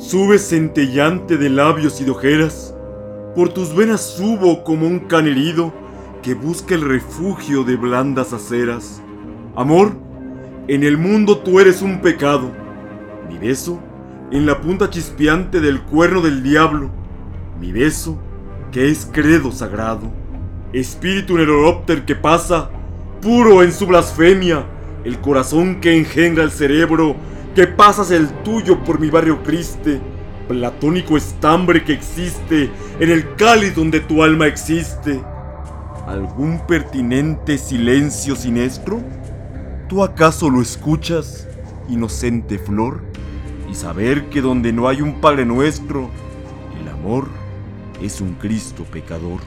Subes centellante de labios y de ojeras, por tus venas subo como un can herido que busca el refugio de blandas aceras. Amor, en el mundo tú eres un pecado, mi beso en la punta chispeante del cuerno del diablo, mi beso que es credo sagrado. Espíritu neurópter que pasa, puro en su blasfemia, el corazón que engendra el cerebro, que pasas el tuyo por mi barrio triste, platónico estambre que existe en el cáliz donde tu alma existe. ¿Algún pertinente silencio siniestro? ¿Tú acaso lo escuchas, inocente flor? Y saber que donde no hay un Padre nuestro, el amor es un Cristo pecador.